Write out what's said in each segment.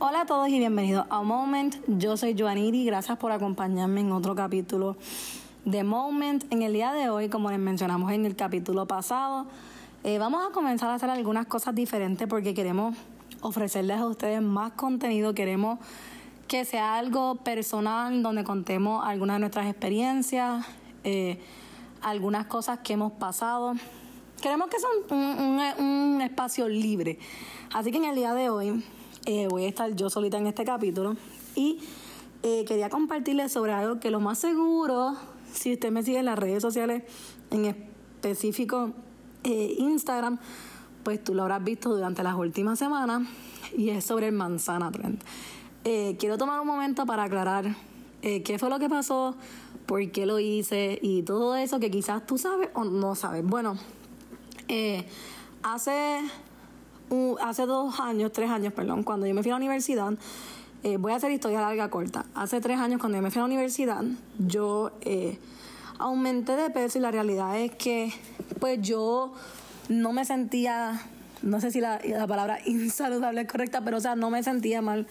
Hola a todos y bienvenidos a Moment. Yo soy Joaniri, gracias por acompañarme en otro capítulo de Moment. En el día de hoy, como les mencionamos en el capítulo pasado, eh, vamos a comenzar a hacer algunas cosas diferentes porque queremos ofrecerles a ustedes más contenido, queremos que sea algo personal donde contemos algunas de nuestras experiencias, eh, algunas cosas que hemos pasado. Queremos que sea un espacio libre. Así que en el día de hoy eh, voy a estar yo solita en este capítulo y eh, quería compartirles sobre algo que lo más seguro, si usted me sigue en las redes sociales, en específico eh, Instagram, pues tú lo habrás visto durante las últimas semanas y es sobre el manzana trend. quiero tomar un momento para aclarar qué fue lo que pasó, por qué lo hice y todo eso que quizás tú sabes o no sabes. Bueno, hace hace dos años, tres años, perdón, cuando yo me fui a la universidad, eh, voy a hacer historia larga corta. Hace tres años cuando yo me fui a la universidad, yo eh, aumenté de peso y la realidad es que pues yo no me sentía, no sé si la, palabra insaludable es correcta, pero o sea, no me sentía mal.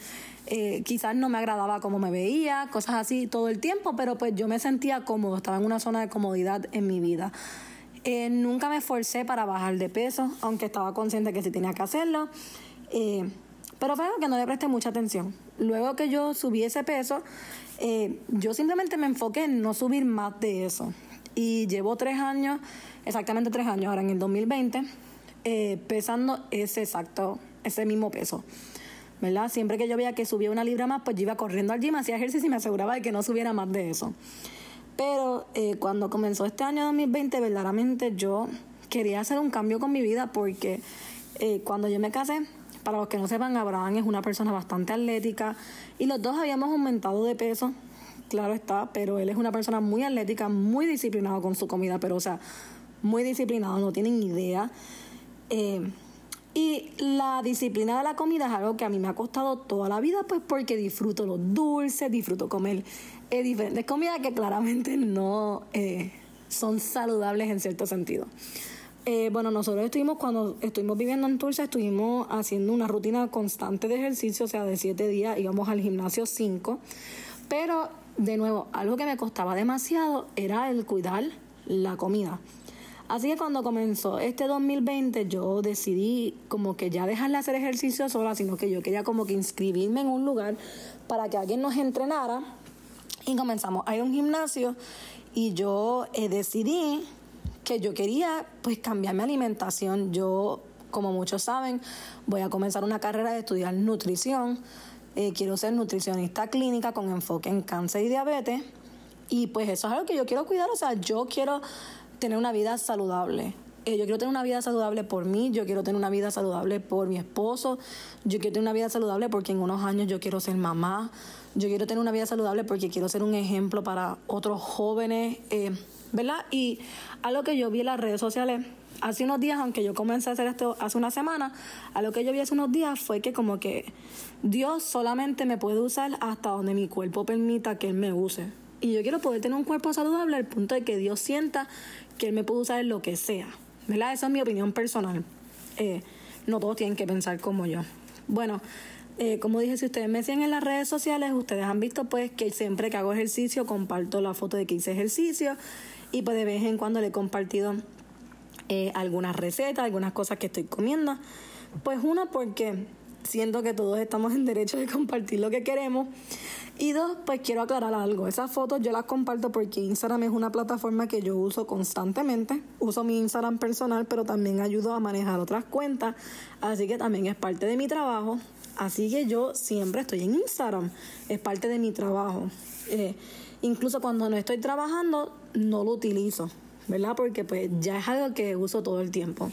Eh, quizás no me agradaba cómo me veía, cosas así todo el tiempo, pero pues yo me sentía cómodo, estaba en una zona de comodidad en mi vida. Eh, nunca me esforcé para bajar de peso, aunque estaba consciente que sí tenía que hacerlo. Eh, pero fue algo que no le presté mucha atención. Luego que yo subí ese peso, eh, yo simplemente me enfoqué en no subir más de eso. Y llevo tres años, exactamente tres años, ahora en el 2020, pesando ese exacto, ese mismo peso. ¿Verdad? Siempre que yo veía que subía una libra más, pues yo iba corriendo al gym, hacía ejercicio y me aseguraba de que no subiera más de eso. Pero eh, cuando comenzó este año 2020, verdaderamente yo quería hacer un cambio con mi vida porque eh, cuando yo me casé, para los que no sepan, Abraham es una persona bastante atlética y los dos habíamos aumentado de peso, claro está, pero él es una persona muy atlética, muy disciplinado con su comida, pero o sea, muy disciplinado, no tienen idea. Eh, y la disciplina de la comida es algo que a mí me ha costado toda la vida, pues porque disfruto los dulces, disfruto comer eh, diferentes comidas que claramente no eh, son saludables en cierto sentido. Eh, bueno, nosotros estuvimos, cuando estuvimos viviendo en Tulsa, estuvimos haciendo una rutina constante de ejercicio, o sea, de siete días íbamos al gimnasio cinco, pero de nuevo, algo que me costaba demasiado era el cuidar la comida. Así que cuando comenzó este 2020 yo decidí como que ya dejarle de hacer ejercicio sola, sino que yo quería como que inscribirme en un lugar para que alguien nos entrenara y comenzamos a ir a un gimnasio y yo eh, decidí que yo quería pues cambiar mi alimentación. Yo, como muchos saben, voy a comenzar una carrera de estudiar nutrición. Eh, quiero ser nutricionista clínica con enfoque en cáncer y diabetes. Y pues eso es algo que yo quiero cuidar. O sea, yo quiero tener una vida saludable. Eh, yo quiero tener una vida saludable por mí, yo quiero tener una vida saludable por mi esposo, yo quiero tener una vida saludable porque en unos años yo quiero ser mamá, yo quiero tener una vida saludable porque quiero ser un ejemplo para otros jóvenes, eh, ¿verdad? Y algo que yo vi en las redes sociales hace unos días, aunque yo comencé a hacer esto hace una semana, a lo que yo vi hace unos días fue que como que Dios solamente me puede usar hasta donde mi cuerpo permita que Él me use. Y yo quiero poder tener un cuerpo saludable al punto de que Dios sienta que Él me puede usar lo que sea. ¿Verdad? Esa es mi opinión personal. Eh, no todos tienen que pensar como yo. Bueno, eh, como dije, si ustedes me siguen en las redes sociales, ustedes han visto pues que siempre que hago ejercicio comparto la foto de que hice ejercicio y pues de vez en cuando le he compartido eh, algunas recetas, algunas cosas que estoy comiendo. Pues uno porque siento que todos estamos en derecho de compartir lo que queremos. Y dos, pues quiero aclarar algo. Esas fotos yo las comparto porque Instagram es una plataforma que yo uso constantemente. Uso mi Instagram personal, pero también ayudo a manejar otras cuentas. Así que también es parte de mi trabajo. Así que yo siempre estoy en Instagram. Es parte de mi trabajo. Eh, incluso cuando no estoy trabajando, no lo utilizo. ¿Verdad? Porque pues ya es algo que uso todo el tiempo.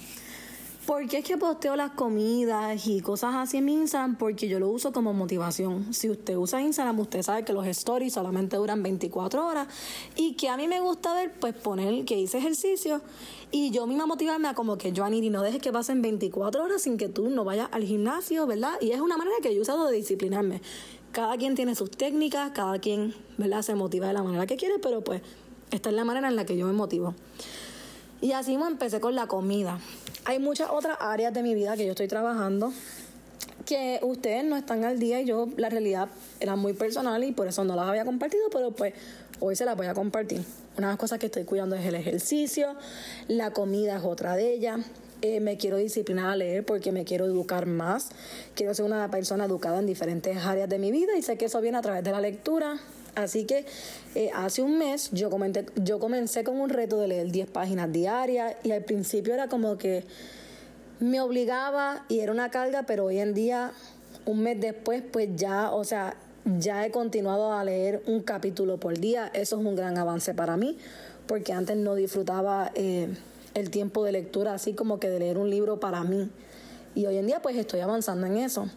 ¿Por qué es que posteo las comidas y cosas así en Instagram? Porque yo lo uso como motivación. Si usted usa Instagram, usted sabe que los stories solamente duran 24 horas y que a mí me gusta ver, pues poner que hice ejercicio y yo misma motivarme a como que, Joanny, no dejes que pasen 24 horas sin que tú no vayas al gimnasio, ¿verdad? Y es una manera que yo he usado de disciplinarme. Cada quien tiene sus técnicas, cada quien, ¿verdad? Se motiva de la manera que quiere, pero pues esta es la manera en la que yo me motivo. Y así me empecé con la comida. Hay muchas otras áreas de mi vida que yo estoy trabajando, que ustedes no están al día y yo la realidad era muy personal y por eso no las había compartido, pero pues hoy se las voy a compartir. Una de las cosas que estoy cuidando es el ejercicio, la comida es otra de ellas. Eh, me quiero disciplinar a leer porque me quiero educar más. Quiero ser una persona educada en diferentes áreas de mi vida y sé que eso viene a través de la lectura. Así que eh, hace un mes yo, comenté, yo comencé con un reto de leer 10 páginas diarias y al principio era como que me obligaba y era una carga, pero hoy en día, un mes después, pues ya, o sea, ya he continuado a leer un capítulo por día. Eso es un gran avance para mí, porque antes no disfrutaba eh, el tiempo de lectura así como que de leer un libro para mí. Y hoy en día pues estoy avanzando en eso.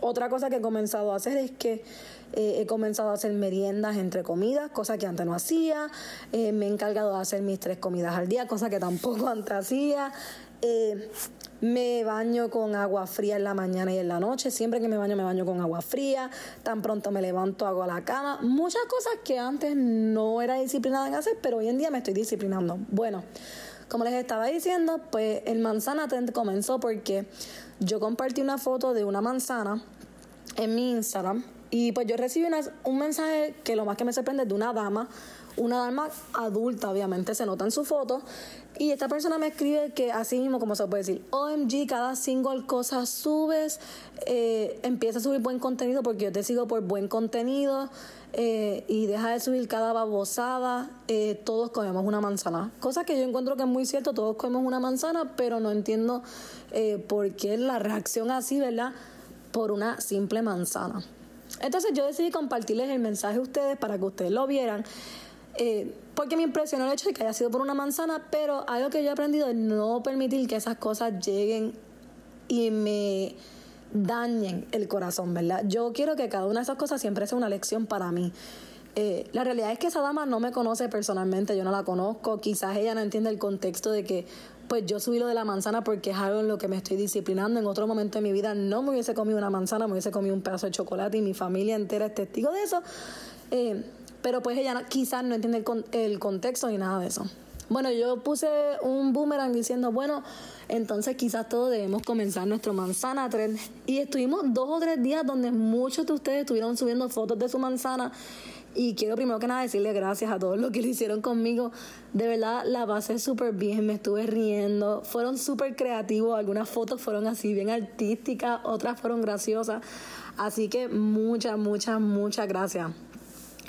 Otra cosa que he comenzado a hacer es que eh, he comenzado a hacer meriendas entre comidas, cosa que antes no hacía. Eh, me he encargado de hacer mis tres comidas al día, cosa que tampoco antes hacía. Eh, me baño con agua fría en la mañana y en la noche. Siempre que me baño, me baño con agua fría. Tan pronto me levanto, hago la cama. Muchas cosas que antes no era disciplinada en hacer, pero hoy en día me estoy disciplinando. Bueno, como les estaba diciendo, pues el manzana trend comenzó porque yo compartí una foto de una manzana en mi Instagram y pues yo recibí un mensaje que lo más que me sorprende es de una dama una dama adulta, obviamente, se nota en su foto. Y esta persona me escribe que así mismo, como se puede decir, OMG, cada single cosa subes, eh, empieza a subir buen contenido porque yo te sigo por buen contenido eh, y deja de subir cada babosada, eh, todos comemos una manzana. Cosa que yo encuentro que es muy cierto, todos comemos una manzana, pero no entiendo por qué la reacción así, ¿verdad? Por una simple manzana. Entonces yo decidí compartirles el mensaje a ustedes para que ustedes lo vieran. Eh, porque me impresionó el hecho de que haya sido por una manzana, pero algo que yo he aprendido es no permitir que esas cosas lleguen y me dañen el corazón, ¿verdad? Yo quiero que cada una de esas cosas siempre sea una lección para mí. Eh, la realidad es que esa dama no me conoce personalmente, yo no la conozco, quizás ella no entiende el contexto de que pues yo subí lo de la manzana porque es algo en lo que me estoy disciplinando. En otro momento de mi vida no me hubiese comido una manzana, me hubiese comido un pedazo de chocolate y mi familia entera es testigo de eso. Eh, pero pues ella quizás no entiende el, contexto ni nada de eso. Bueno, yo puse un boomerang diciendo, bueno, entonces quizás todos debemos comenzar nuestro manzana trend. Y estuvimos dos o tres días donde muchos de ustedes estuvieron subiendo fotos de su manzana. Y quiero primero que nada decirle gracias a todos los que lo hicieron conmigo. De verdad la pasé súper bien, me estuve riendo. Fueron súper creativos, algunas fotos fueron así bien artísticas, otras fueron graciosas. Así que muchas, muchas, muchas gracias.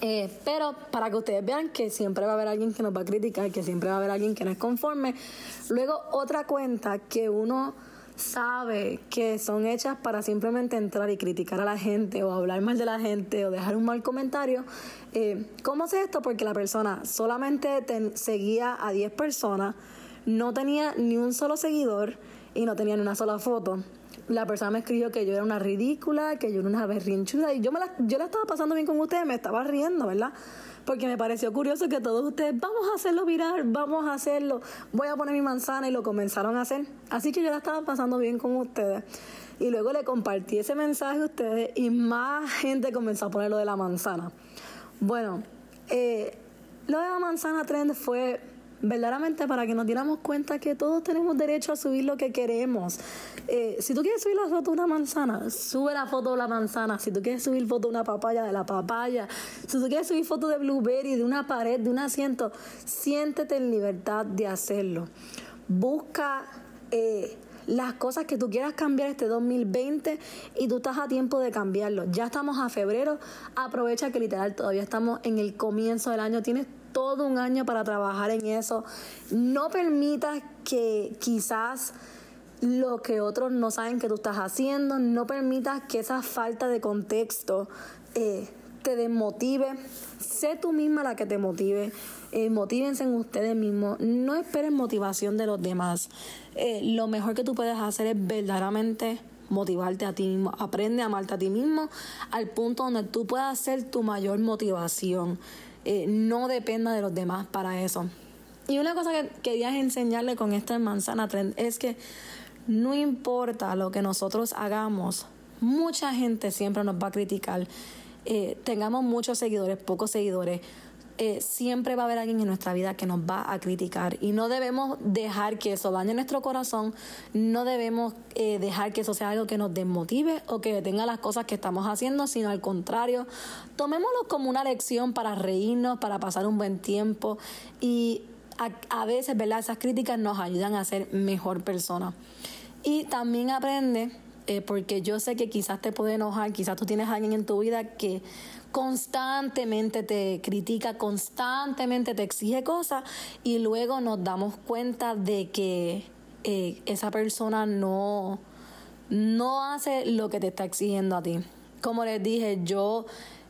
Eh, pero para que ustedes vean que siempre va a haber alguien que nos va a criticar, que siempre va a haber alguien que no es conforme. Luego otra cuenta que uno sabe que son hechas para simplemente entrar y criticar a la gente o hablar mal de la gente o dejar un mal comentario. Eh, ¿Cómo sé esto? Porque la persona solamente seguía a 10 personas, no tenía ni un solo seguidor y no tenía ni una sola foto la persona me escribió que yo era una ridícula, que yo era una berrinchuda y yo me la, yo la estaba pasando bien con ustedes, me estaba riendo, ¿verdad? Porque me pareció curioso que todos ustedes, vamos a hacerlo viral, vamos a hacerlo, voy a poner mi manzana y lo comenzaron a hacer. Así que yo la estaba pasando bien con ustedes. Y luego le compartí ese mensaje a ustedes y más gente comenzó a poner lo de la manzana. Bueno, eh, lo de la manzana trend fue verdaderamente para que nos diéramos cuenta que todos tenemos derecho a subir lo que queremos. Eh, si tú quieres subir la foto de una manzana, sube la foto de la manzana. Si tú quieres subir foto de una papaya, de la papaya. Si tú quieres subir foto de blueberry, de una pared, de un asiento, siéntete en libertad de hacerlo. Busca eh, las cosas que tú quieras cambiar este 2020 y tú estás a tiempo de cambiarlo. Ya estamos a febrero, aprovecha que literal todavía estamos en el comienzo del año, tienes todo un año para trabajar en eso. No permitas que quizás lo que otros no saben que tú estás haciendo, no permitas que esa falta de contexto eh, te desmotive. Sé tú misma la que te motive. Eh, motívense en ustedes mismos. No esperen motivación de los demás. Eh, lo mejor que tú puedes hacer es verdaderamente motivarte a ti mismo. Aprende a amarte a ti mismo al punto donde tú puedas ser tu mayor motivación. Eh, no dependa de los demás para eso. Y una cosa que quería enseñarle con esta manzana trend es que no importa lo que nosotros hagamos, mucha gente siempre nos va a criticar. Eh, tengamos muchos seguidores, pocos seguidores. Siempre va a haber alguien en nuestra vida que nos va a criticar y no debemos dejar que eso dañe nuestro corazón, no debemos eh, dejar que eso sea algo que nos desmotive o que detenga las cosas que estamos haciendo, sino al contrario, tomémoslo como una lección para reírnos, para pasar un buen tiempo y a, veces, ¿verdad? Esas críticas nos ayudan a ser mejor persona. Y también aprende, eh, porque yo sé que quizás te puede enojar, quizás tú tienes alguien en tu vida que constantemente te critica, constantemente te exige cosas y luego nos damos cuenta de que eh, esa persona no, no hace lo que te está exigiendo a ti. Como les dije, yo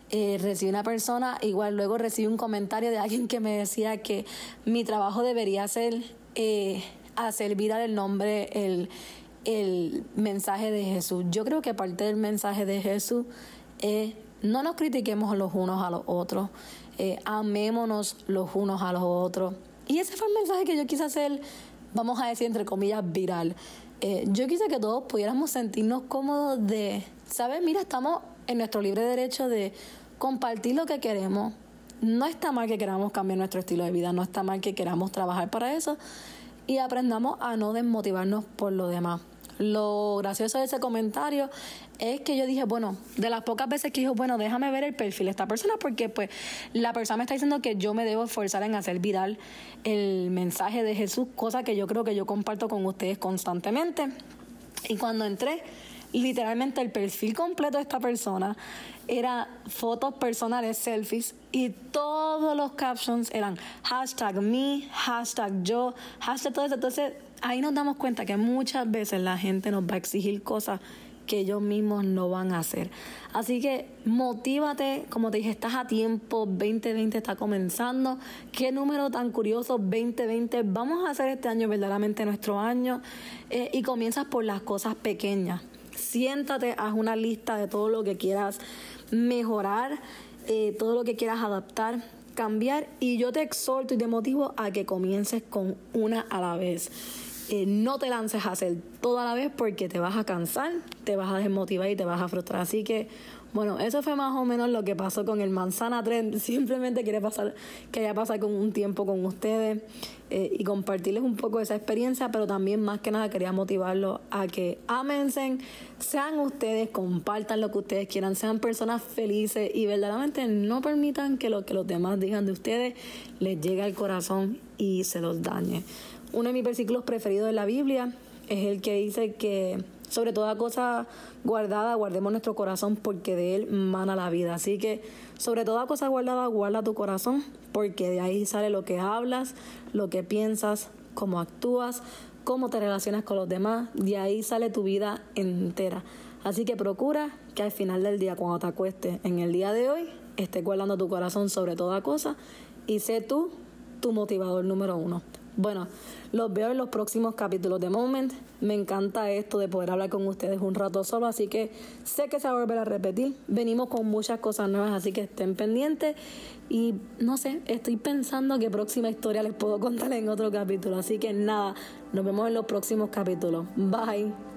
eh, recibí una persona, igual luego recibí un comentario de alguien que me decía que mi trabajo debería ser eh, hacer vida del nombre, el, el mensaje de Jesús. Yo creo que parte del mensaje de Jesús es no nos critiquemos los unos a los otros, eh, amémonos los unos a los otros. Y ese fue el mensaje que yo quise hacer, vamos a decir entre comillas, viral. Eh, yo quise que todos pudiéramos sentirnos cómodos de, ¿sabes? Mira, estamos en nuestro libre derecho de compartir lo que queremos. No está mal que queramos cambiar nuestro estilo de vida, no está mal que queramos trabajar para eso y aprendamos a no desmotivarnos por lo demás. Lo gracioso de ese comentario es que yo dije, bueno, de las pocas veces que dijo, bueno, déjame ver el perfil de esta persona, porque pues la persona me está diciendo que yo me debo esforzar en hacer viral el mensaje de Jesús, cosa que yo creo que yo comparto con ustedes constantemente. Y cuando entré, literalmente el perfil completo de esta persona era fotos personales, selfies, y todos los captions eran hashtag me, hashtag yo, hashtag todo eso. Entonces ahí nos damos cuenta que muchas veces la gente nos va a exigir cosas que ellos mismos no van a hacer. Así que motívate, como te dije, estás a tiempo, 2020 está comenzando. Qué número tan curioso, 2020. Vamos a hacer este año verdaderamente nuestro año eh, y comienzas por las cosas pequeñas. Siéntate, haz una lista de todo lo que quieras mejorar, eh, todo lo que quieras adaptar, cambiar y yo te exhorto y te motivo a que comiences con una a la vez. Eh, no te lances a hacer todo a la vez porque te vas a cansar, te vas a desmotivar y te vas a frustrar. Así que, bueno, eso fue más o menos lo que pasó con el Manzana Trend. Simplemente quería pasar, quería pasar con un tiempo con ustedes eh, y compartirles un poco esa experiencia, pero también más que nada quería motivarlos a que amense, sean ustedes, compartan lo que ustedes quieran, sean personas felices y verdaderamente no permitan que lo que los demás digan de ustedes les llegue al corazón y se los dañe. Uno de mis versículos preferidos de la Biblia es el que dice que sobre toda cosa guardada guardemos nuestro corazón porque de él mana la vida. Así que sobre toda cosa guardada guarda tu corazón porque de ahí sale lo que hablas, lo que piensas, cómo actúas, cómo te relacionas con los demás, de ahí sale tu vida entera. Así que procura que al final del día, cuando te acuestes en el día de hoy, estés guardando tu corazón sobre toda cosa y sé tú tu motivador número uno. Bueno, los veo en los próximos capítulos de Moment. Me encanta esto de poder hablar con ustedes un rato solo, así que sé que se va a volver a repetir. Venimos con muchas cosas nuevas, así que estén pendientes. Y no sé, estoy pensando qué próxima historia les puedo contar en otro capítulo. Así que nada, nos vemos en los próximos capítulos. Bye.